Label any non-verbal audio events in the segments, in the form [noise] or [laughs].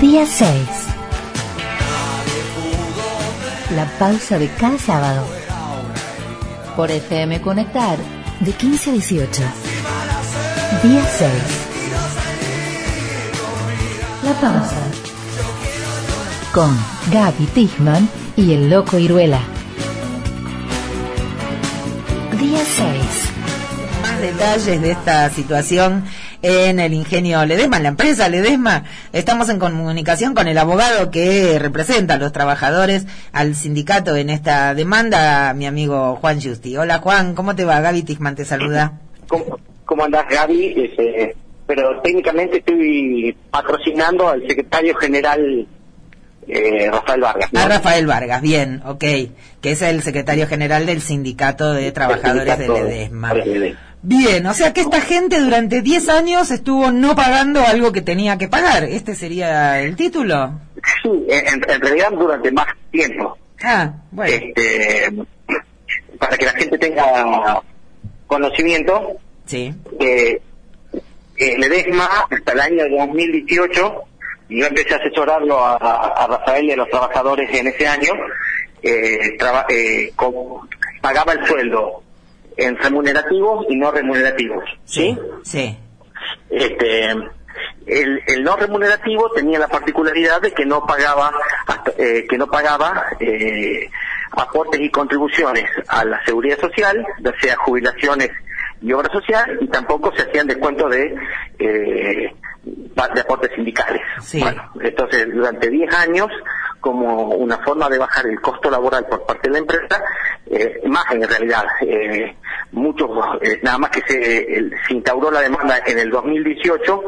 Día 6. La pausa de cada sábado. Por FM Conectar, de 15 a 18. Día 6. La pausa. Con Gaby Tichman y el Loco Iruela. Día 6. Más detalles de esta situación en el ingenio Ledesma, en la empresa Ledesma. Estamos en comunicación con el abogado que representa a los trabajadores, al sindicato en esta demanda, mi amigo Juan Justi. Hola Juan, ¿cómo te va? Gaby Tichman te saluda. ¿Cómo, cómo andás, Gaby? Este, pero técnicamente estoy patrocinando al secretario general eh, Rafael Vargas. ¿no? A Rafael Vargas, bien, ok, que es el secretario general del sindicato de trabajadores de sindicato de Ledesma. Bien, o sea que esta gente durante 10 años estuvo no pagando algo que tenía que pagar. ¿Este sería el título? Sí, en, en realidad durante más tiempo. Ah, bueno. Este, para que la gente tenga conocimiento, Sí. eh, eh, Ledesma hasta el año 2018, y yo empecé a asesorarlo a, a- Rafael y a los trabajadores en ese año, eh, traba- eh, pagaba el sueldo en remunerativos y no remunerativos. ¿sí? Sí. este el, el no remunerativo tenía la particularidad de que no pagaba hasta- eh, que no pagaba eh, aportes y contribuciones a la seguridad social ya sea jubilaciones y obra social y tampoco se hacían descuentos de eh, de aportes sindicales Sí. bueno entonces durante 10 años como una forma de bajar el costo laboral por parte de la empresa, eh, más en realidad, eh, muchos, eh, nada más que se, se instauró la demanda en el 2018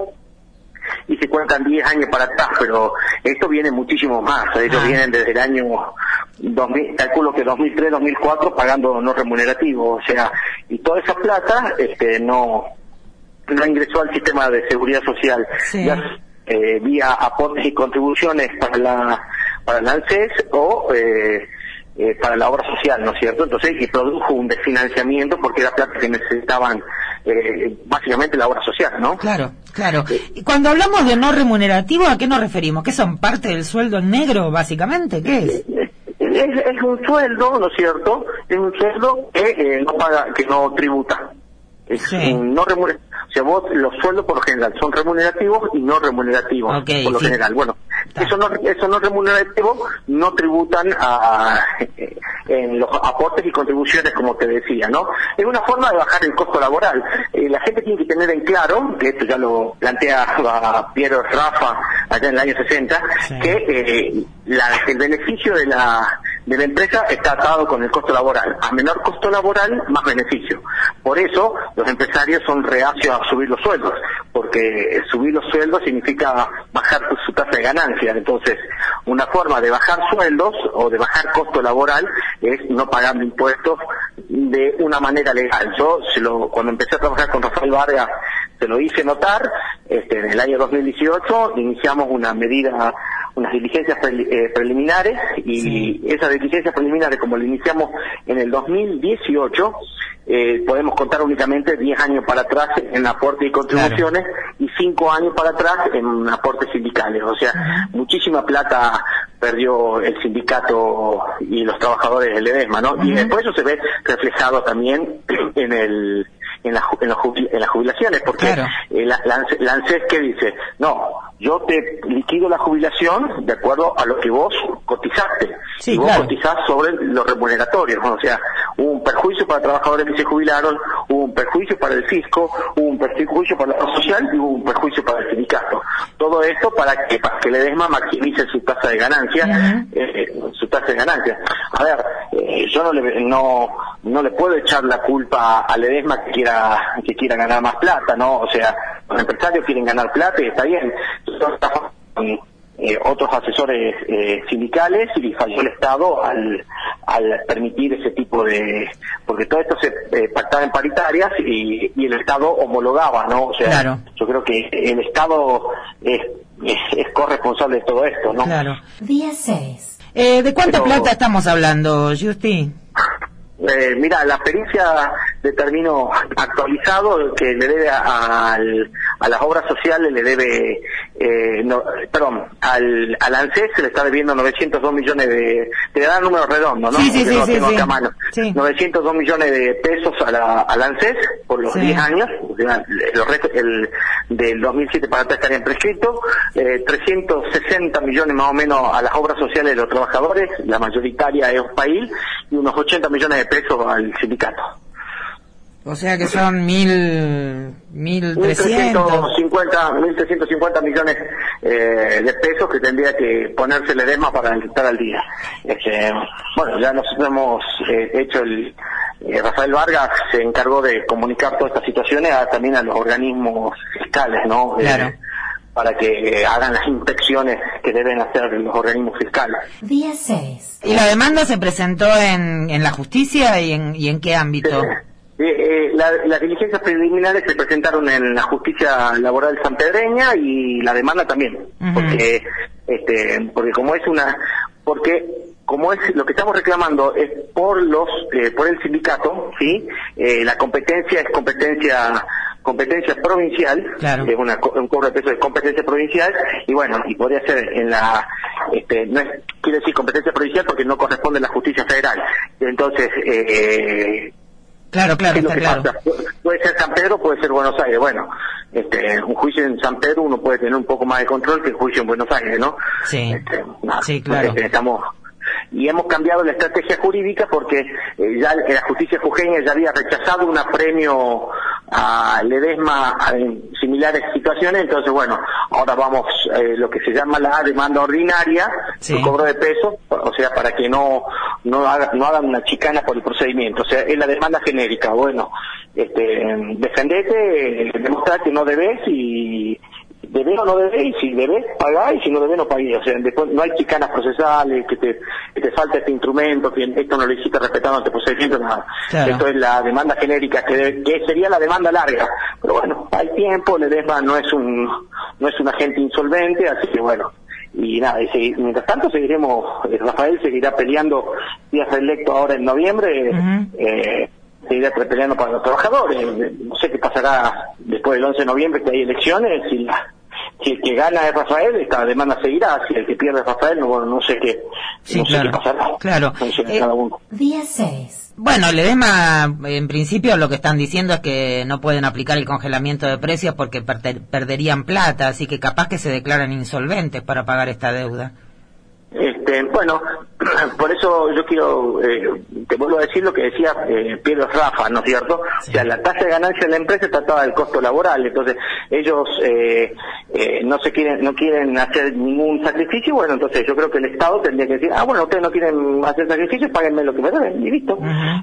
y se cuentan 10 años para atrás, pero esto viene muchísimo más, ellos Ah. vienen desde el año 2000, calculo que 2003, 2004 pagando no remunerativo, o sea, y toda esa plata este, no, no ingresó al sistema de seguridad social. Sí. Ya eh, vía aportes y contribuciones para la para la ANSES o eh, eh, para la obra social, ¿no es cierto? Entonces, y produjo un desfinanciamiento porque era plata que necesitaban eh, básicamente la obra social, ¿no? Claro, claro. Y cuando hablamos de no remunerativo, ¿a qué nos referimos? ¿Qué son parte del sueldo en negro, básicamente? ¿Qué es? Es, es un sueldo, ¿no es cierto? Es un sueldo que eh, no paga, que no tributa. Es Sí. un no remuner- o sea, vos, los sueldos por lo general son remunerativos y no remunerativos por lo sí. general. Bueno, eso no, eso no remunerativo no tributan a, [laughs] en los aportes y contribuciones, como te decía, ¿no? Es una forma de bajar el costo laboral. Eh, la gente tiene que tener en claro, que esto ya lo plantea Piero Rafa allá en el año 60, Sí. que eh, la- el beneficio de la, de la empresa está atado con el costo laboral. A menor costo laboral, más beneficio. Por eso los empresarios son reacios a subir los sueldos, porque subir los sueldos significa bajar su- tasa de ganancia. Entonces, una forma de bajar sueldos o de bajar costo laboral es no pagando impuestos de una manera legal. Yo, se lo- cuando empecé a trabajar con Rafael Vargas, se lo hice notar, este, en el año 2018 iniciamos una medida, unas diligencias preli- eh, preliminares y esas diligencias preliminares como lo iniciamos en el 2018, eh, podemos contar únicamente 10 años para atrás en aporte y contribuciones y 5 años para atrás en aportes sindicales. O sea, muchísima plata perdió el sindicato y los trabajadores del EDESMA, ¿no? Y después eso se ve reflejado también [clears throat] en el en, la en, los en las jubilaciones, porque Claro. eh, la, la ANSES la ANSES que dice, no, yo te liquido la jubilación de acuerdo a lo que vos cotizaste. Sí, y vos claro. cotizás sobre los remuneratorios, o sea, hubo un perjuicio para trabajadores que se jubilaron, hubo un perjuicio para el fisco, hubo un perjuicio para la social y hubo un perjuicio para el sindicato. Todo esto para que, para que el EDESMA maximice su tasa de ganancia, eh, su tasa de ganancia. A ver, eh, yo no le, no, no le puedo echar la culpa al EDESMA que quiera, que quiera ganar más plata, ¿no? O sea, los empresarios quieren ganar plata y está bien. Nosotros trabajamos con, eh, otros asesores eh, sindicales y falló el Estado al, al permitir ese tipo de... porque todo esto se eh, pactaba en paritarias y, y el Estado homologaba, ¿no? O sea, Claro. yo creo que el Estado es, es, es corresponsable de todo esto, ¿no? Claro. Día 6. Eh, ¿De cuánta Pero- plata estamos hablando, Justi? Eh, mira, la pericia determinó actualizado que le debe a, a las obras sociales, le debe eh, no, perdón, al, al ANSES se le está debiendo 902 millones de, te da número redondo, ¿no? Sí, sí, sí, no sí, tengo sí. acá a mano. Sí. 902 millones de pesos a la, al ANSES por los Sí. 10 años, los restos- el, del 2007 para atrás estarían prescritos, eh, 360 millones más o menos a las obras sociales de los trabajadores, la mayoritaria es país, y unos 80 millones de pesos al sindicato. O sea que son mil, mil trescientos. 1.350 1.350 millones eh, de pesos que tendría que ponerse el edema para estar al día. Este, bueno, ya nosotros hemos eh, hecho el... eh, Rafael Vargas se encargó de comunicar todas estas situaciones a- también a los organismos fiscales, ¿no? Eh, Claro. para que hagan las inspecciones que deben hacer los organismos fiscales. Día 6. ¿Y la demanda se presentó en, en la justicia y en, y en qué ámbito? Eh, eh, la- las diligencias preliminares se presentaron en la justicia laboral sanpedreña y la demanda también, porque este, porque como es una porque como es lo que estamos reclamando es por los eh, por el sindicato, sí, Eh, la competencia es competencia competencia provincial, Claro. es una, un cobro de peso de competencia provincial y bueno y podría ser en la este, no es, quiere decir competencia provincial porque no corresponde a la justicia federal, entonces eh, Claro, claro, ¿Qué es lo está que claro. pasa? Puede ser San Pedro, puede ser Buenos Aires. Bueno, este, un juicio en San Pedro uno puede tener un poco más de control que el juicio en Buenos Aires, ¿no? Sí. Este, Sí, claro. este, estamos y hemos cambiado la estrategia jurídica porque eh, ya la justicia jujeña ya había rechazado un apremio a Ledesma en similares situaciones, entonces bueno, ahora vamos eh, lo que se llama la demanda ordinaria, Sí. el cobro de peso, o sea, para que no no, haga- no hagan una chicana por el procedimiento, o sea, es la demanda genérica, bueno, este, defendete, eh, demostrar que no debes y debes o no debes, y si debes, pagá, y si no debes, no pagué. O sea, después no hay chicanas procesales, que te, que te falta este instrumento, que esto no lo hiciste respetando este procedimiento, nada. Claro. Esto es la demanda genérica, que, debe- que sería la demanda larga. Pero bueno, hay tiempo, Ledesma no es un, no es un agente insolvente, así que bueno. Y nada, y segui- mientras tanto seguiremos, eh, Rafael seguirá peleando, si es reelecto ahora en noviembre, Ujú. eh, seguirá peleando para los trabajadores. Eh, No sé qué pasará después del 11 de noviembre que hay elecciones, si la, si el que gana es Rafael, esta demanda seguirá, si el que pierde es Rafael, no, bueno, no sé qué, Sí, no sé claro, qué pasará. claro. No sé, Eh, cada uno. Día 6. Bueno, Ledesma, en principio lo que están diciendo es que no pueden aplicar el congelamiento de precios porque perderían plata, así que capaz que se declaran insolventes para pagar esta deuda. Este, bueno, [clears throat] por eso yo quiero, eh, te vuelvo a decir lo que decía eh, Pedro Rafa, ¿no es cierto? Sí. O sea, la tasa de ganancia de la empresa atada al costo laboral, entonces ellos eh, eh, no se quieren, no quieren hacer ningún sacrificio, bueno, entonces yo creo que el Estado tendría que decir, ah, bueno, ustedes no quieren hacer sacrificios, páguenme lo que me deben, y listo.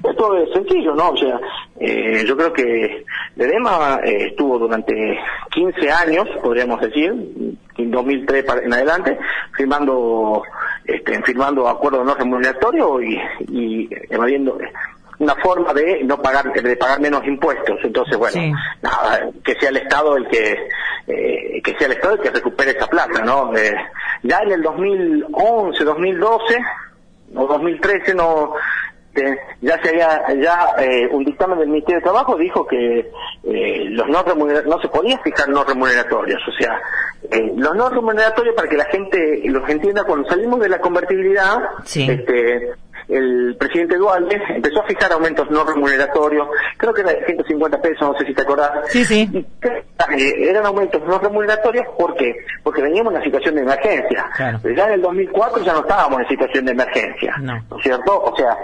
Esto es sencillo, ¿no? O sea, eh, yo creo que Ledema eh, estuvo durante 15 años, podríamos decir, en 2003 para- en adelante, firmando este, firmando acuerdos no remuneratorios y, y evadiendo una forma de no pagar de pagar menos impuestos entonces bueno Sí. nada que sea el estado el que eh, que sea el estado el que recupere esa plata no Eh, ya en el 2011 2012 o 2013 no te- ya se había ya eh, un dictamen del Ministerio de Trabajo dijo que eh, los no no se podía fijar no remuneratorios o sea eh, los no remuneratorios para que la gente los entienda cuando salimos de la convertibilidad Sí. este el presidente Duarte empezó a fijar aumentos no remuneratorios creo que era de 150 pesos no sé si te acordás Sí, sí. y eh, eran aumentos no remuneratorios ¿por qué? porque veníamos en una situación de emergencia Claro. ya en el 2004 ya no estábamos en situación de emergencia No. ¿no es cierto? o sea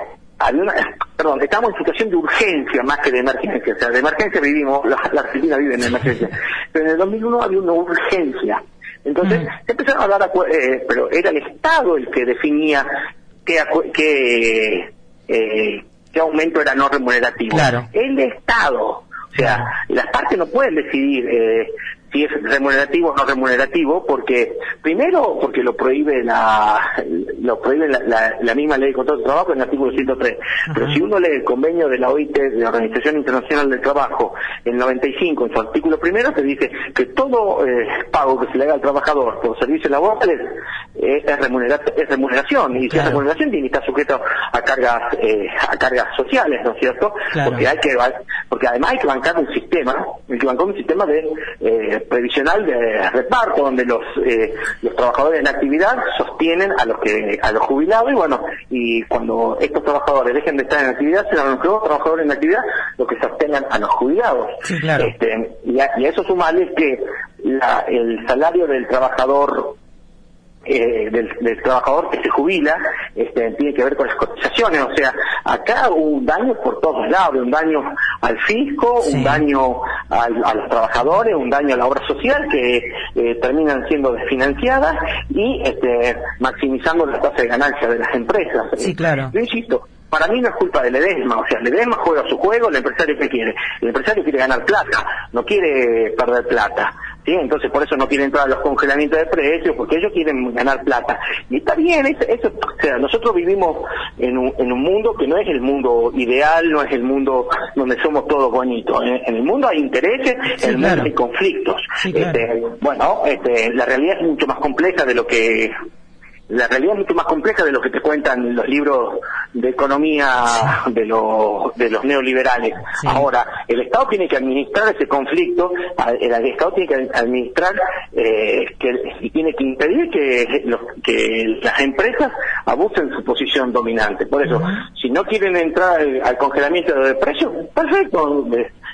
había una, perdón, estamos en situación de urgencia más que de emergencia, o sea, de emergencia vivimos, la, la Argentina vive en emergencia, pero en el 2001 había una urgencia, entonces se empezaron a hablar, eh, pero era el Estado el que definía qué, qué, eh, qué aumento era no remunerativo. Claro. El Estado, o sea, las partes no pueden decidir eh, si es remunerativo o no remunerativo, porque primero porque lo prohíbe la lo prohíbe la, la- la misma ley de contrato de trabajo en el artículo 103. Pero Ajá. si uno lee el convenio de la OIT, de la Organización Internacional del Trabajo, en 95, en su artículo primero, te dice que todo eh, pago que se le haga al trabajador por servicios laborales eh, es, remunera- es remuneración, y si Claro. es remuneración tiene que estar sujeto a cargas eh, a cargas sociales, ¿no es cierto? Claro. Porque hay que porque además hay que bancar un sistema, hay que bancar un sistema de eh, previsional de reparto, donde los eh, los trabajadores en actividad sostienen a los que a los jubilados. Y bueno, y cuando estos trabajadores dejen de estar en actividad, serán los nuevos trabajadores en actividad los que sostengan a los jubilados. Este, y, a, y, a, eso sumarle que la, el salario del trabajador eh, del, del, trabajador que se jubila este, tiene que ver con las cotizaciones, o sea, acá hubo un daño por todos lados, un daño al fisco, un daño al, a los trabajadores, un daño a la obra social que eh, terminan siendo desfinanciadas y este, maximizando la tasa de ganancia de las empresas. Sí, claro. Yo insisto, para mí no es culpa del Edesma, o sea, el Edesma juega su juego, el empresario que quiere, el empresario quiere ganar plata, no quiere perder plata, ¿sí? Entonces por eso no quiere entrar a los congelamientos de precios, porque ellos quieren ganar plata. Y está bien, eso, o sea, nosotros vivimos en un, en un mundo que no es el mundo ideal, no es el mundo donde somos todos bonitos. En, el mundo hay intereses, en el mundo hay conflictos. este, bueno, este, la realidad es mucho más compleja de lo que la realidad es mucho más compleja de lo que te cuentan los libros de economía de los de los neoliberales. Ahora, el Estado tiene que administrar ese conflicto, el, Estado tiene que administrar eh, que, y tiene que impedir que, los, que las empresas abusen su posición dominante. Por eso, si no quieren entrar al, congelamiento de precios, perfecto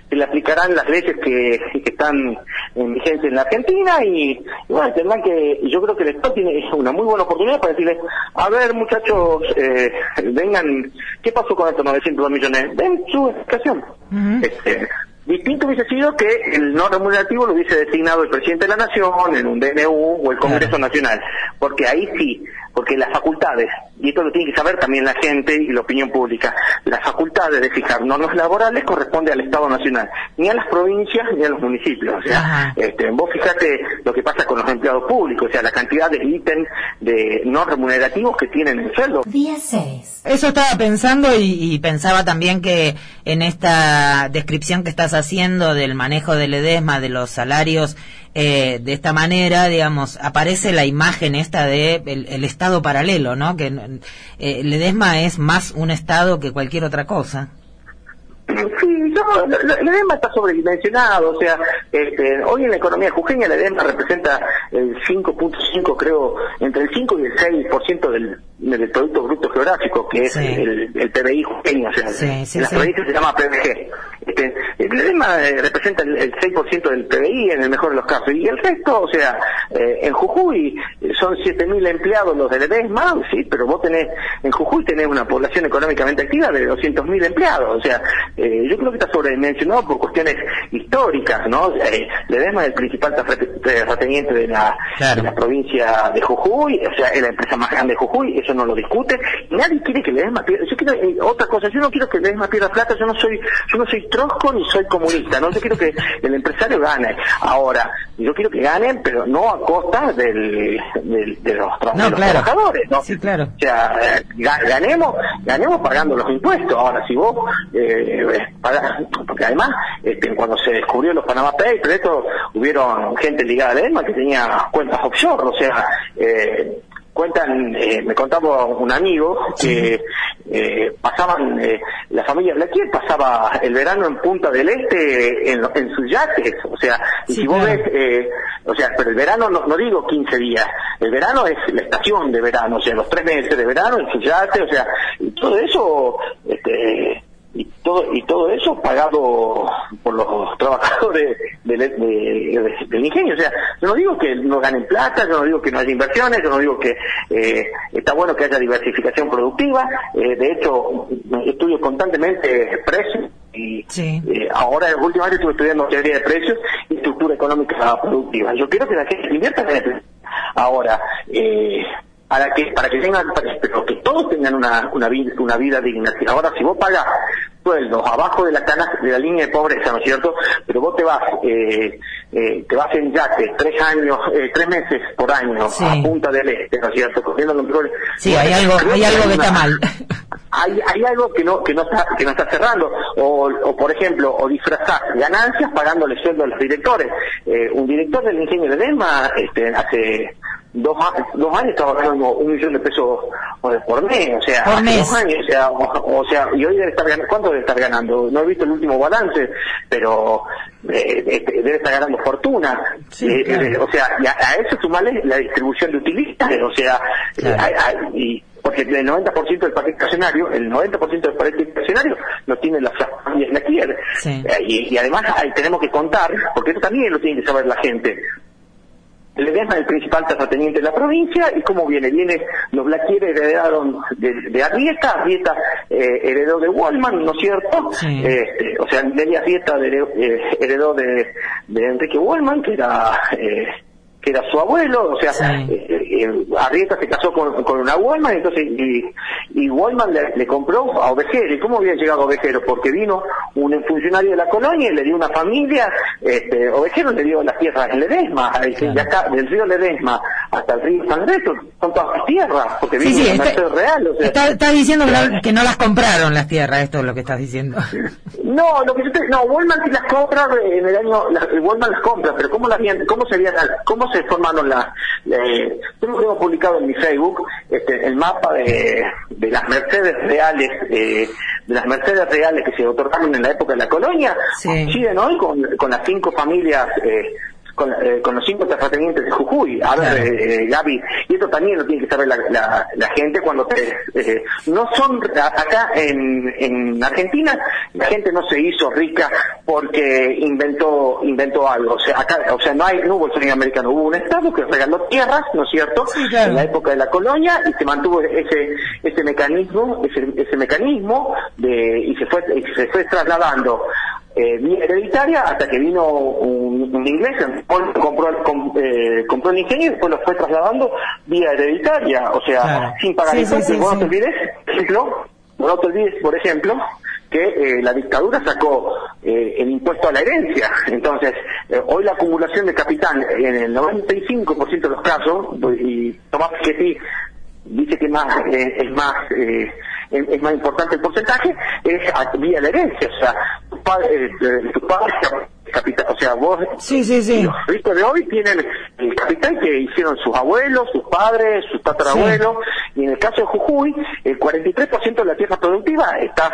se le aplicarán las leyes que, están en vigencia en la Argentina y, bueno, tendrán que, yo creo que el Estado tiene una muy buena oportunidad para decirles, a ver muchachos, eh, vengan, ¿qué pasó con estos 902 millones? Den su explicación. este, distinto hubiese sido que el no remunerativo lo hubiese designado el presidente de la Nación en un DNU o el Congreso Nacional, porque ahí sí porque las facultades, y esto lo tiene que saber también la gente y la opinión pública, las facultades de fijar normas laborales corresponde al Estado Nacional, ni a las provincias ni a los municipios. O sea, este, vos fijate lo que pasa con los empleados públicos, o sea, la cantidad de ítems de no remunerativos que tienen en sueldo. Día 6. Eso estaba pensando y, y, pensaba también que en esta descripción que estás haciendo del manejo del EDESMA, de los salarios, eh, de esta manera, digamos, aparece la imagen esta de el, Estado paralelo, ¿no? Que eh, Ledesma es más un Estado que cualquier otra cosa. [laughs] Sí, yo, el EDEMA está sobredimensionado, o sea, este, hoy en la economía jujeña el EDEMA representa el 5.5, creo, entre el 5 y el 6% del, del Producto Bruto Geográfico, que es el, el, PBI jujeño, o sea, en las provincias se llama PBG. Este, el EDEMA eh, representa el, 6% del PBI en el mejor de los casos, y el resto, o sea, eh, en Jujuy son 7.000 empleados los del EDESMA, sí, pero vos tenés, en Jujuy tenés una población económicamente activa de 200.000 empleados, o sea, eh, yo creo que está sobredimensionado por cuestiones históricas, ¿no? Eh, Ledesma es el principal terrateniente de la, de la provincia de Jujuy, o sea, es la empresa más grande de Jujuy, eso no lo discute, nadie quiere que Ledesma pierda, yo quiero, eh, otra cosa, yo no quiero que Ledesma pierda plata, yo no soy, yo no soy trosco ni soy comunista, ¿no? Yo quiero que el empresario gane. Ahora, yo quiero que ganen, pero no a costa del, de, los, trabajadores, ¿no? Sí, claro. O sea, ganemos, ganemos pagando los impuestos. Ahora, si vos eh, porque además este, cuando se descubrió los Panama Papers, esto hubieron gente ligada al ESMA que tenía cuentas offshore, o sea, eh, cuentan, eh, me contaba un amigo que eh, pasaban, eh, la familia Blaquier pasaba el verano en Punta del Este en, en sus yates, o sea, y si vos ves, eh, o sea, pero el verano no, no, digo 15 días, el verano es la estación de verano, o sea, los tres meses de verano en sus yates, o sea, y todo eso, este, todo y todo eso pagado por los trabajadores del, ingenio. O sea, yo no digo que no ganen plata, yo no digo que no haya inversiones, yo no digo que eh, está bueno que haya diversificación productiva. Eh, de hecho, estudio constantemente precios y eh, ahora últimamente estuve estudiando teoría de precios y estructura económica productiva. Yo quiero que la gente invierta en el Ahora, eh, para que para que tengan pero que todos tengan una una vida una vida digna ahora si vos pagas sueldos abajo de la de la línea de pobreza no es cierto pero vos te vas eh, eh, te vas en yate tres años eh, tres meses por año a Punta del Este no es cierto cogiendo los mejores sí hay algo hay algo que está mal. Hay, hay algo que no que no está que no está cerrando. O, o por ejemplo o disfrazar ganancias pagándole sueldo a los directores. Un director del ingenio de Dema este hace dos, dos años estaba ganando un millón de pesos por mes, o sea, por mes. dos años, o sea, o, sea, y hoy debe estar ganando, ¿cuánto debe estar ganando? No he visto el último balance, pero eh, este, debe estar ganando fortuna. Eh, eh, o sea, a, eso sumarle la distribución de utilidades, o sea, y, porque el 90% del paquete estacionario, el 90% del paquete estacionario lo tiene la familias la y, además tenemos que contar, porque eso también lo tiene que saber la gente, Ledesma es el principal terrateniente de la provincia y cómo viene, viene, los Blaquier heredaron de, de Arrieta, Arrieta eh, heredó de Wallman, ¿no es cierto? Este, o sea, Delia Arrieta eh, heredó de, de Enrique Wallman, que era eh, que era su abuelo, o sea, eh, eh, Arrieta se casó con, con una Wallman, entonces, y, y Wallman le, compró a Ovejero. ¿Y cómo había llegado Ovejero? Porque vino un funcionario de la colonia y le dio una familia, este, Ovejero le dio las tierras en Ledesma, de acá, del río Ledesma hasta el río San son todas tierras, porque vino sí, está, real. O sea, está, diciendo que, no las compraron las tierras, esto es lo que estás diciendo. [laughs] No, lo que yo te, no, Wallman sí las compra en el año, las, Wallman las compra, pero ¿cómo las cómo serían, cómo se formaron las, eh, yo lo tengo publicado en mi Facebook, este, el mapa de, de las Mercedes reales, eh, de las Mercedes reales que se otorgaron en la época de la colonia, coinciden hoy con, con las cinco familias eh, con, eh, con los cinco terratenientes de Jujuy. A ver, eh, Gaby, y esto también lo tiene que saber la, la, gente cuando te... Eh, no son... Acá en, en Argentina la gente no se hizo rica porque inventó inventó algo. O sea, acá, o sea no, hay, no hubo el sueño americano, hubo un Estado que regaló tierras, ¿no es cierto?, en la época de la colonia y se mantuvo ese ese mecanismo, ese, ese mecanismo de, y se fue, y se fue trasladando eh, vía hereditaria hasta que vino un, un inglés, compró, eh, compró el ingenio y después lo fue trasladando vía hereditaria, o sea, sin pagar impuestos. no te olvides, por ejemplo, no te olvides, por ejemplo, que eh, la dictadura sacó eh, el impuesto a la herencia. Entonces, eh, hoy la acumulación de capital en el 95% de los casos, y Tomás Piketty dice que más es más es, más importante el porcentaje, es vía la herencia. O sea, tu padre, eh, tu padre capital, o sea, vos, sí, sí, sí. los ricos de hoy tienen el capital que hicieron sus abuelos, sus padres, sus tatarabuelos, y en el caso de Jujuy, el 43% de la tierra productiva está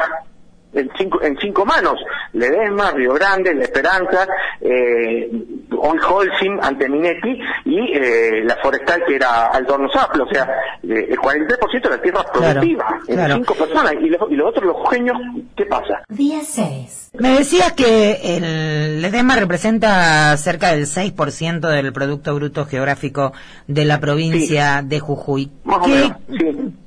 en cinco, en cinco manos, Ledesma, Río Grande, La Esperanza, eh, Holcim, Anteminetti y eh, la forestal que era Altorno Zaplo, o sea, eh, el 43% de la tierra productiva, en cinco personas, y, los, y los otros, los genios, ¿qué pasa? Día 6. Me decías que el Ledesma representa cerca del 6% del Producto Bruto Geográfico de la provincia de Jujuy.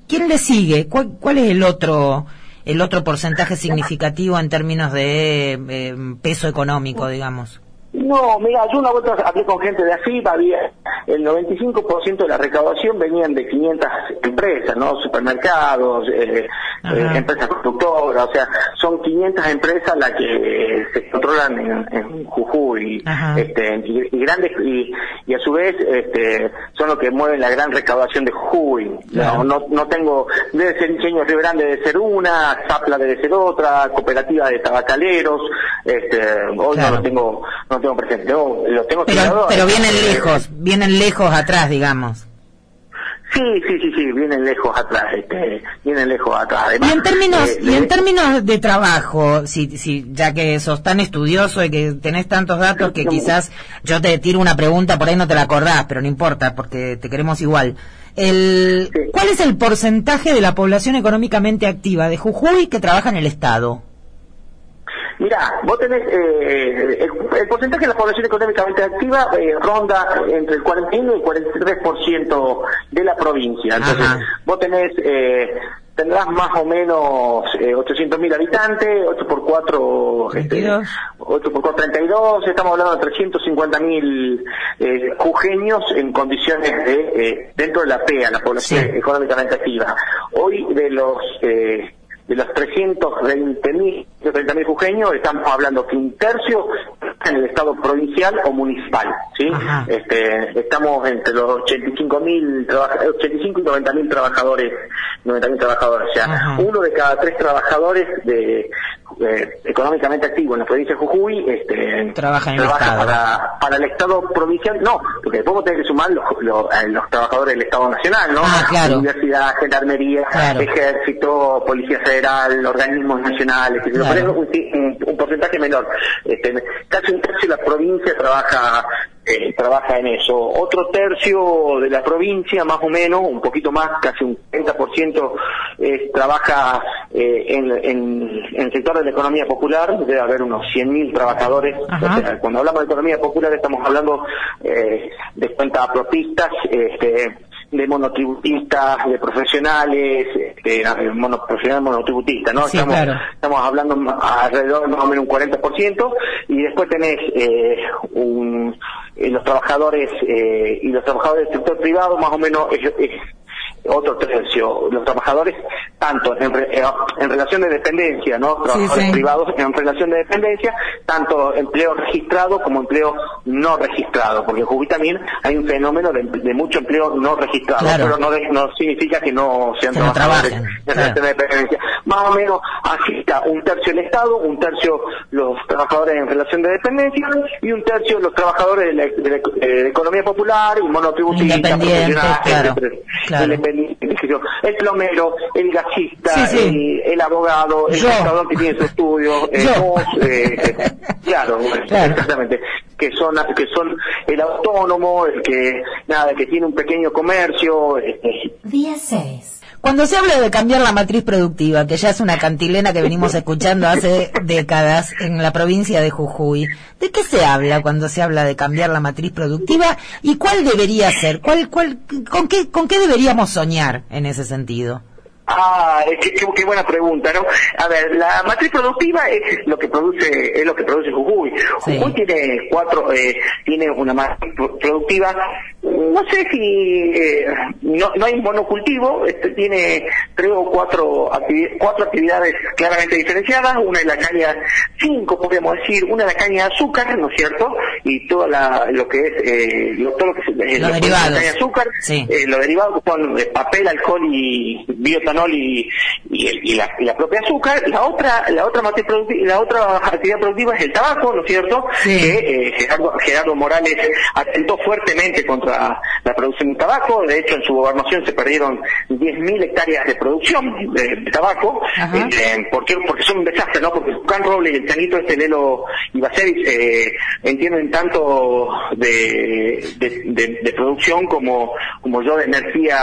¿Quién le sigue? ¿Cuál es el otro el otro porcentaje significativo en términos de eh, peso económico, digamos? No, mira, yo una vuelta hablé con gente de AFIP, había el 95% de la recaudación venían de 500 empresas, ¿no? Supermercados, eh, eh, empresas constructoras, o sea, son 500 empresas las que se controlan en, Jujuy, este, y, grandes, y, y, a su vez, este, son los que mueven la gran recaudación de Jujuy. No, no, tengo, debe ser Ingenio Río Grande debe ser una, Zapla debe ser otra, cooperativa de tabacaleros, este, hoy no lo tengo, no tengo presente, lo tengo pero, pero vienen lejos, vienen lejos atrás, digamos. Sí, sí, sí, sí, vienen lejos atrás, este, vienen lejos atrás. y en términos, eh, y en términos de trabajo, si, si, ya que sos tan estudioso y que tenés tantos datos que quizás yo te tiro una pregunta, por ahí no te la acordás, pero no importa, porque te queremos igual. El, ¿Cuál es el porcentaje de la población económicamente activa de Jujuy que trabaja en el Estado? Mira, vos tenés, eh, el, porcentaje de la población económicamente activa eh, ronda entre el 41 y el 43% de la provincia. Entonces, vos tenés, eh, tendrás más o menos eh, 800.000 habitantes, 8 por 4, este, 8 por 4, 32, estamos hablando de 350.000 eh, jujeños en condiciones de, eh, dentro de la PEA, la población económicamente activa. Hoy de los... Eh, de los 320.000 mil jujeños, estamos hablando que un tercio en el estado provincial o municipal, ¿sí? Este, estamos entre los 85.000 85 y 90.000 trabajadores, 90.000 trabajadores, o sea, uno de cada tres trabajadores de eh, económicamente activo en la provincia de Jujuy este, trabaja, en el Estado. Para, para el Estado provincial, no, porque después vos tenés que sumar los, los, los trabajadores del Estado Nacional, ¿no? Ah, claro. Universidad, Gendarmería, Ejército, Policía Federal, organismos nacionales, claro. un, un, un, porcentaje menor. Este, casi un tercio de la provincia trabaja eh, trabaja en eso. Otro tercio de la provincia, más o menos, un poquito más, casi un 30%, eh, trabaja eh, en, en, el sector de la economía popular, debe haber unos 100.000 trabajadores. cuando hablamos de economía popular estamos hablando eh, de cuentas propistas, este, de monotributistas, de profesionales, de mono, profesionales monotributistas, ¿no? estamos, estamos hablando alrededor más o menos un 40%, y después tenés eh, un, eh, los trabajadores eh, y los trabajadores del sector privado más o menos es, otro tercio. Los trabajadores, tanto en, eh, en relación de dependencia, ¿no? Trabajadores privados en relación de dependencia, tanto empleo registrado como empleo no registrado, porque en también hay un fenómeno de, mucho empleo no registrado, pero no, no significa que no sean trabajadores en relación de dependencia. Más o menos está, un tercio el Estado, un tercio los trabajadores en relación de dependencia y un tercio los trabajadores de la, economía popular y monotributistas, profesionales, el plomero, el gasista, El, abogado, el contador que tiene su estudio, [laughs] eh, eh, [laughs] claro, exactamente, que son que son el autónomo, el que nada, que tiene un pequeño comercio. Día 6. Cuando se habla de cambiar la matriz productiva, que ya es una cantilena que venimos escuchando hace décadas en la provincia de Jujuy, ¿de qué se habla cuando se habla de cambiar la matriz productiva y cuál debería ser? ¿Cuál, cuál, con, qué, ¿Con qué deberíamos soñar en ese sentido? Ah, qué, qué, buena pregunta, ¿no? A ver, la matriz productiva es lo que produce, es lo que produce Jujuy. Jujuy tiene cuatro, eh, tiene una matriz productiva, no sé si, eh, no, no hay monocultivo, este tiene tres o cuatro, cuatro actividades claramente diferenciadas, una es la caña, cinco podríamos decir, una es la caña de azúcar, ¿no es cierto? Y toda la, lo que es, eh, lo, todo lo que es, eh, lo, caña de azúcar, eh, lo derivado son papel, alcohol y biotanol y, y, la, propia azúcar. La otra, la otra la otra actividad productiva es el tabaco, ¿no es cierto? Que eh, Gerardo, Morales atentó fuertemente contra la producción de tabaco. De hecho, en su gobernación se perdieron 10.000 hectáreas de producción de, tabaco. Eh, porque, porque son un desastre, ¿no? Porque Can Roble y el chanito este Lelo Ibacevich eh, entienden tanto de, de, producción como, como yo de energía,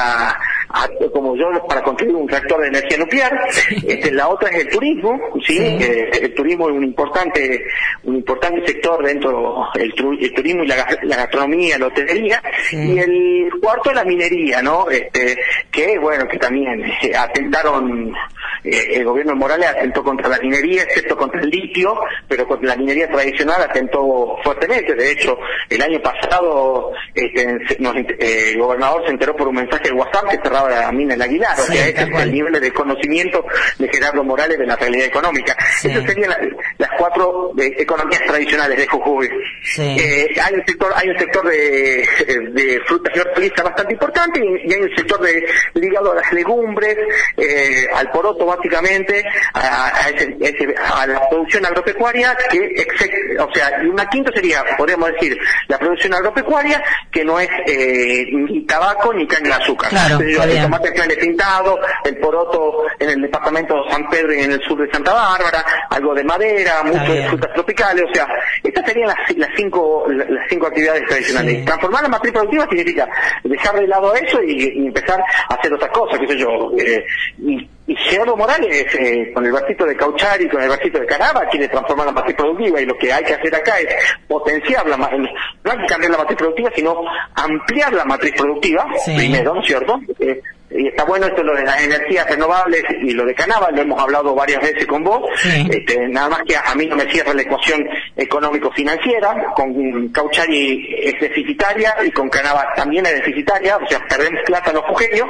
como yo para construir un reactor de energía nuclear. Este, la otra es el turismo, ¿sí? el turismo es un importante, un importante sector dentro del el turismo y la, gastronomía, la hotelería. Y el cuarto es la minería, ¿no? Este, que, bueno, que también eh, atentaron eh, el gobierno de Morales atentó contra la minería, excepto contra el litio, pero contra la minería tradicional atentó fuertemente. De hecho, el año pasado este, eh, el gobernador se enteró por un mensaje de WhatsApp que cerraba la mina del Aguilar. o sea, ese es el nivel de conocimiento de Gerardo Morales de la realidad económica. Esas serían las cuatro eh, economías tradicionales de Jujuy. hay un sector, hay un sector de, de frutas y hortalizas bastante importante y, hay un sector de ligado a las legumbres, al poroto básicamente a, a, la producción agropecuaria que o sea una quinta sería podríamos decir la producción agropecuaria que no es eh, ni tabaco ni caña de azúcar. Claro, el tomate de pintado el poroto en el departamento de San Pedro y en el sur de Santa Bárbara algo de madera mucho de frutas tropicales o sea estas serían las, las cinco las cinco actividades tradicionales. Transformar la matriz productiva significa dejar de lado eso y, empezar a hacer otras cosas qué sé yo eh, y y Gerardo Morales, eh, con el vasito de Cauchar y con el vasito de Caraba, quiere transformar la matriz productiva y lo que hay que hacer acá es potenciar la no hay que cambiar la matriz productiva, sino ampliar la matriz productiva, primero, ¿no es cierto? Eh, y está bueno esto lo de las energías renovables y lo de Canaba, lo hemos hablado varias veces con vos, este, nada más que a, mí no me cierra la ecuación económico-financiera, con Cauchari es deficitaria y con Canaba también es deficitaria, o sea, perdemos plata los jujeños.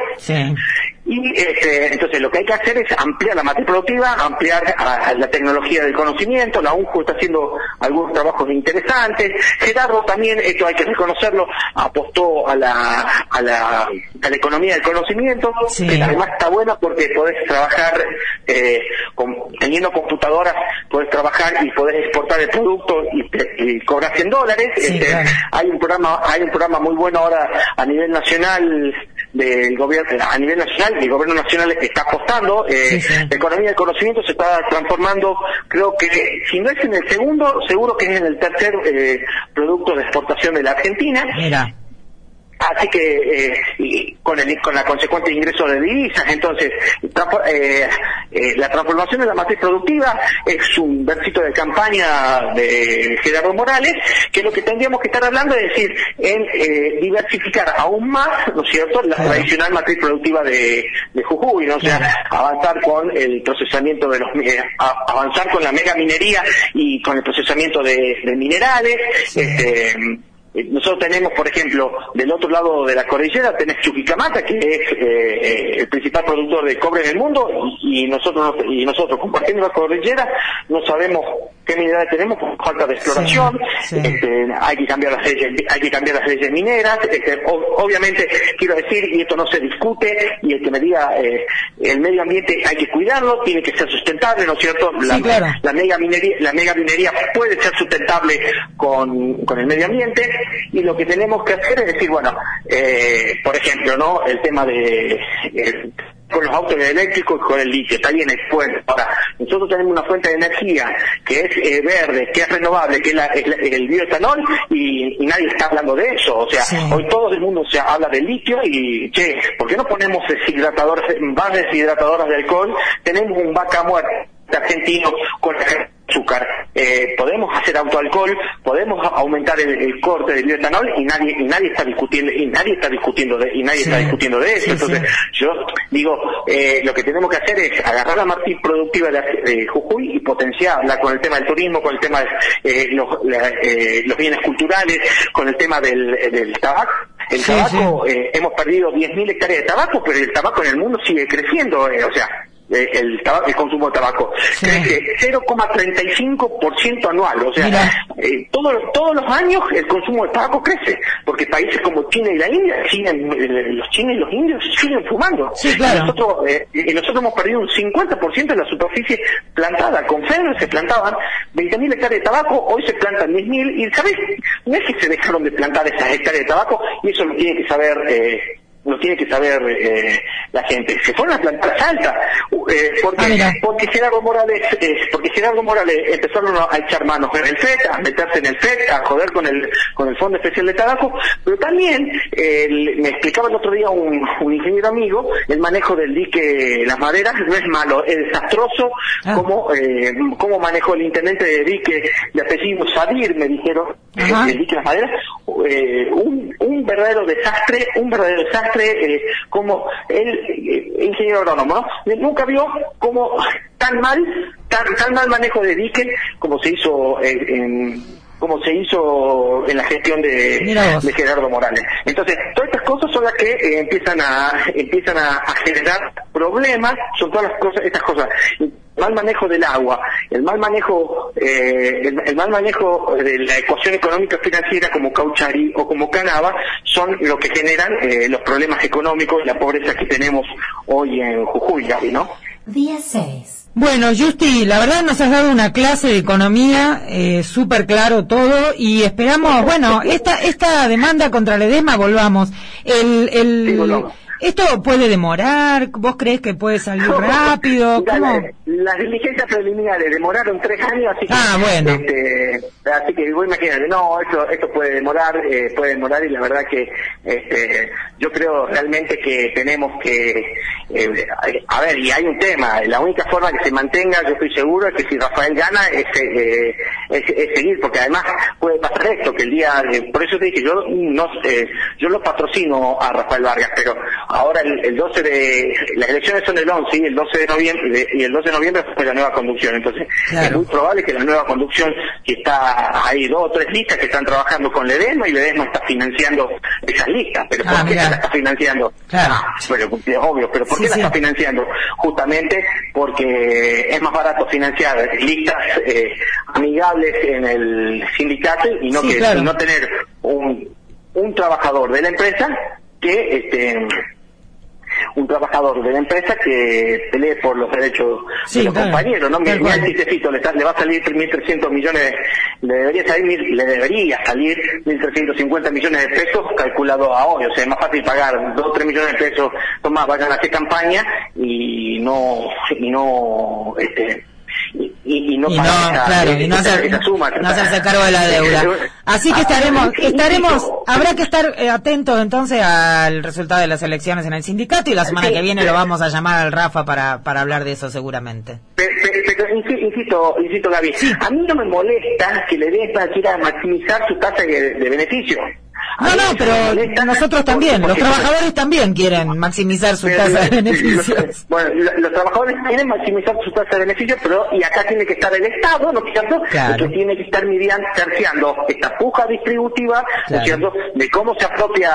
Y este, entonces lo que hay que hacer es ampliar la matriz productiva, ampliar la tecnología del conocimiento, la UNJU está haciendo algunos trabajos interesantes, Gerardo también, esto hay que reconocerlo, apostó a la, a la, a la economía del conocimiento, que además está buena porque podés trabajar eh, teniendo computadoras, podés trabajar y podés exportar el producto y, cobrar 100 dólares. Este, hay un programa, hay un programa muy bueno ahora a nivel nacional del gobierno, a nivel nacional, el gobierno nacional está apostando, eh, la economía del conocimiento se está transformando, creo que si no es en el segundo, seguro que es en el tercer eh, producto de exportación de la Argentina. Mira. Así que eh, con, el, con la consecuente ingreso de divisas, entonces eh, eh, la transformación de la matriz productiva es un versito de campaña de Gerardo Morales, que lo que tendríamos que estar hablando es decir, en diversificar aún más, ¿no es cierto?, la tradicional matriz productiva de, Jujuy, ¿no? o sea, avanzar con el procesamiento de los avanzar con la mega minería y con el procesamiento de, minerales, este, nosotros tenemos, por ejemplo, del otro lado de la cordillera, tenés Chuquicamata, que es eh, eh, el principal productor de cobre en el mundo, y, nosotros y nosotros compartiendo la cordillera no sabemos qué minerales tenemos por falta de exploración, este, hay que cambiar las leyes, hay que cambiar las leyes mineras, este, obviamente quiero decir, y esto no se discute, y el que me diga el medio ambiente hay que cuidarlo, tiene que ser sustentable, ¿no es cierto? La, la mega minería, la mega minería puede ser sustentable con, con el medio ambiente, y lo que tenemos que hacer es decir, bueno, eh, por ejemplo, ¿no? El tema de eh, con los autos eléctricos y con el litio, está bien expuesto. Ahora, nosotros tenemos una fuente de energía que es eh, verde, que es renovable, que es, el bioetanol y, nadie está hablando de eso. O sea, hoy todo el mundo se habla de litio y, che, ¿por qué no ponemos deshidratadores, bases deshidratadoras de alcohol? Tenemos un vaca muerta argentino con azúcar. Eh, podemos hacer autoalcohol, podemos aumentar el, corte del bioetanol y nadie y nadie está discutiendo y nadie está discutiendo de y nadie está discutiendo de eso. Entonces yo digo eh, lo que tenemos que hacer es agarrar la matriz productiva de, Jujuy y potenciarla con el tema del turismo, con el tema de eh, los, bienes culturales, con el tema del, tabaco. El tabaco, hemos perdido 10.000 hectáreas de tabaco, pero el tabaco en el mundo sigue creciendo, o sea, eh, el, el consumo de tabaco. Crece 0,35% anual. O sea, eh, todos los años el consumo de tabaco crece, porque países como China y la India siguen, eh, los chinos y los indios siguen fumando. y, nosotros, y nosotros hemos perdido un 50% de la superficie plantada. Con FEDER se plantaban 20.000 hectáreas de tabaco, hoy se plantan 10.000 y, ¿sabes? No es que se dejaron de plantar esas hectáreas de tabaco y eso lo tiene que saber eh, lo tiene que saber eh, la gente. Se fueron a plantar salta, eh, porque, ah, porque Gerardo Morales, eh, porque Gerardo Morales empezaron a echar manos en el FED, a meterse en el FED, a joder con el, con el Fondo Especial de Tabaco, pero también me explicaba el otro día un, un, ingeniero amigo, el manejo del dique Las Maderas no es malo, es desastroso ah. como, como manejó el intendente de dique de apellido Sadir, me dijeron, el dique Las Maderas, un, un verdadero desastre, un verdadero desastre eh, como el eh, ingeniero agrónomo, nunca vio como [laughs] tan mal, tan, tan mal manejo de dique como se hizo en, como se hizo en la gestión de, Gerardo Morales. Entonces, todas estas cosas son las que eh, empiezan a empiezan a, generar problemas, son todas las cosas, estas cosas mal manejo del agua, el mal manejo, eh, el, mal manejo de la ecuación económica financiera como Cauchari o como Canava son lo que generan eh, los problemas económicos y la pobreza que tenemos hoy en Jujuy, ¿no? Día 6. Bueno, Justi, la verdad nos has dado una clase de economía, eh, súper claro todo, y esperamos, bueno, esta esta demanda contra la EDESMA, volvamos. El, el, ¿Esto puede demorar? ¿Vos crees que puede salir rápido? [laughs] las diligencias preliminares demoraron tres años, así que, ah, bueno. este, así que vos imagínate, no, esto, esto puede demorar, eh, puede demorar y la verdad que este, yo creo realmente que tenemos que, eh, a ver, y hay un tema, la única forma que se mantenga, yo estoy seguro, es que si Rafael gana, es, eh, es, seguir, porque además puede pasar esto, que el día, por eso te dije, yo no yo lo patrocino a Rafael Vargas, pero ahora el, 12 de, las elecciones son el 11 y el 12 de noviembre, y el 12 de noviembre fue la nueva conducción, entonces es muy probable que la nueva conducción que está hay dos o tres listas que están trabajando con Ledesma y Ledesma está financiando esas listas. ¿Pero por Ah, qué la está financiando? Claro. Ah, pero es obvio, pero ¿por Sí, qué la sí. está financiando? Justamente porque es más barato financiar listas eh, amigables en el sindicato y no, Sí, que, claro. y no tener un, un trabajador de la empresa que este un trabajador de la empresa que pelee por los derechos Sí, de los claro. compañeros, ¿no? Tal Mira cual. el chistecito, le, le va a salir 1.300 millones, le debería salir, le debería salir 1.350 millones de pesos calculado a hoy, o sea, es más fácil pagar 2 o 3 millones de pesos, toma, vayan a hacer campaña y no, y no, este, y, no y no, esa- claro, y no, hacer, esa suma. no hacerse cargo de la deuda. [laughs] Así que Ah, estaremos, sí, estaremos, habrá que estar eh, atentos entonces al resultado de las elecciones en el sindicato y la semana Sí, que viene sí. lo vamos a llamar al Rafa para, para hablar de eso seguramente. Pero, pero- pero insi- insisto, insisto, Gaby, a mí no me molesta que le des quiera maximizar su tasa de, de beneficio. No, no, pero nosotros también, los trabajadores también quieren maximizar su tasa de pero- beneficios. bueno, lo- los trabajadores quieren maximizar su tasa de beneficio, pero y acá tiene que estar el Estado, ¿no es cierto? Claro. Que tiene que estar midiando, terciando esta puja distributiva, ¿no es cierto? De cómo se apropia,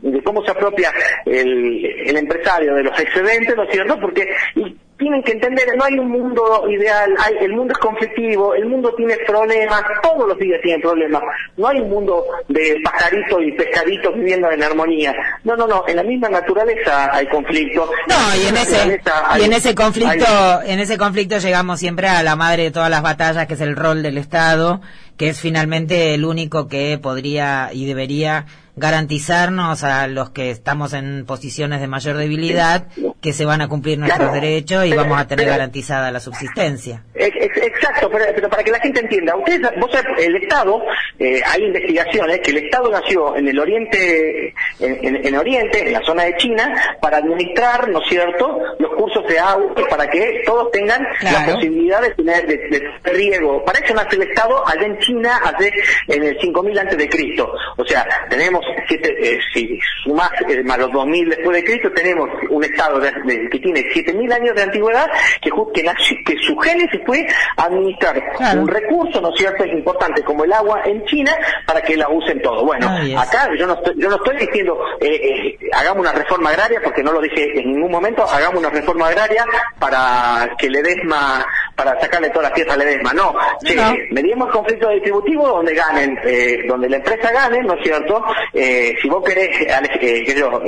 de cómo se apropia el, el empresario de los excedentes, ¿no es cierto? Porque y tienen que entender, no hay un mundo ideal, hay, el mundo es conflictivo, el mundo tiene problemas, todos los días tiene problemas, no hay un mundo de pajaritos y pescaditos viviendo en armonía, no, no, no, en la misma naturaleza hay conflicto. No, y en ese, naturaleza y hay- en ese conflicto, hay- en ese conflicto llegamos siempre a la madre de todas las batallas, que es el rol del Estado, que es finalmente el único que podría y debería garantizarnos a los que estamos en posiciones de mayor debilidad que se van a cumplir nuestros Claro. derechos y Pero- vamos a tener pero- garantizada la subsistencia. Ex- ex- Exacto, pero, pero para que la gente entienda, ustedes, vos el Estado, eh, hay investigaciones que el Estado nació en el Oriente, en, en- en Oriente, en la zona de China, para administrar, ¿no es cierto?, los cursos de agua para que todos tengan la posibilidad de tener de, de riego. Para eso nace el Estado allá en China, hace en el 5000 antes de Cristo. O sea, tenemos siete, eh, si sumás eh, más los 2000 después de Cristo, tenemos un Estado de- de- que tiene 7000 años de antigüedad, que, que, que su génesis fue administrar Claro. un recurso, ¿no es cierto?, es importante como el agua en China para que la usen todo. Bueno, es. acá yo no estoy, yo no estoy diciendo eh, eh, hagamos una reforma agraria, porque no lo dije en ningún momento, hagamos una reforma agraria para que Ledesma, para sacarle toda la tierra a Ledesma. No, che, No. mediemos el conflicto distributivo donde ganen, eh, donde la empresa gane, ¿no es cierto? Eh, si vos querés, eh, sé yo,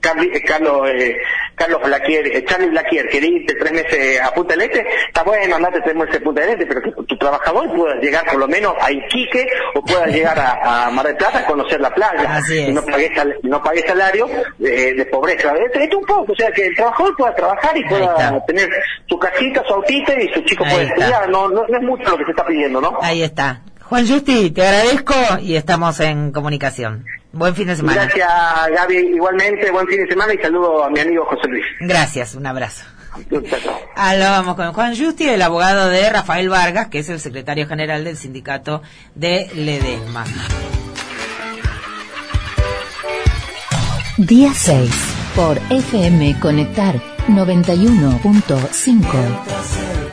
Carli- eh, Carlos, eh, Carlos Blaquier, eh, Charlie Blaquier, querés irte tres meses a Punta del Este, está bueno, andate tres meses a Punta del Este, pero que tu trabajador pueda llegar por lo menos a Iquique o pueda [laughs] llegar a, a Mar del Plata a conocer la playa y no pague, sal- no pague salario de, de pobreza. Esto, esto un poco, o sea, que el trabajador pueda trabajar y pueda tener su casita, su autito y su chico Ahí está. estudiar. No, no, no es mucho lo que se está pidiendo, ¿no? Ahí está. Juan Justi, te agradezco y estamos en comunicación. Buen fin de semana. Gracias, Gaby. Igualmente, buen fin de semana y saludo a mi amigo José Luis. Gracias, un abrazo. Chao. Hablábamos con Juan Justi, el abogado de Rafael Vargas, que es el secretario general del sindicato de Ledesma. Día 6 por FM Conectar 91.5.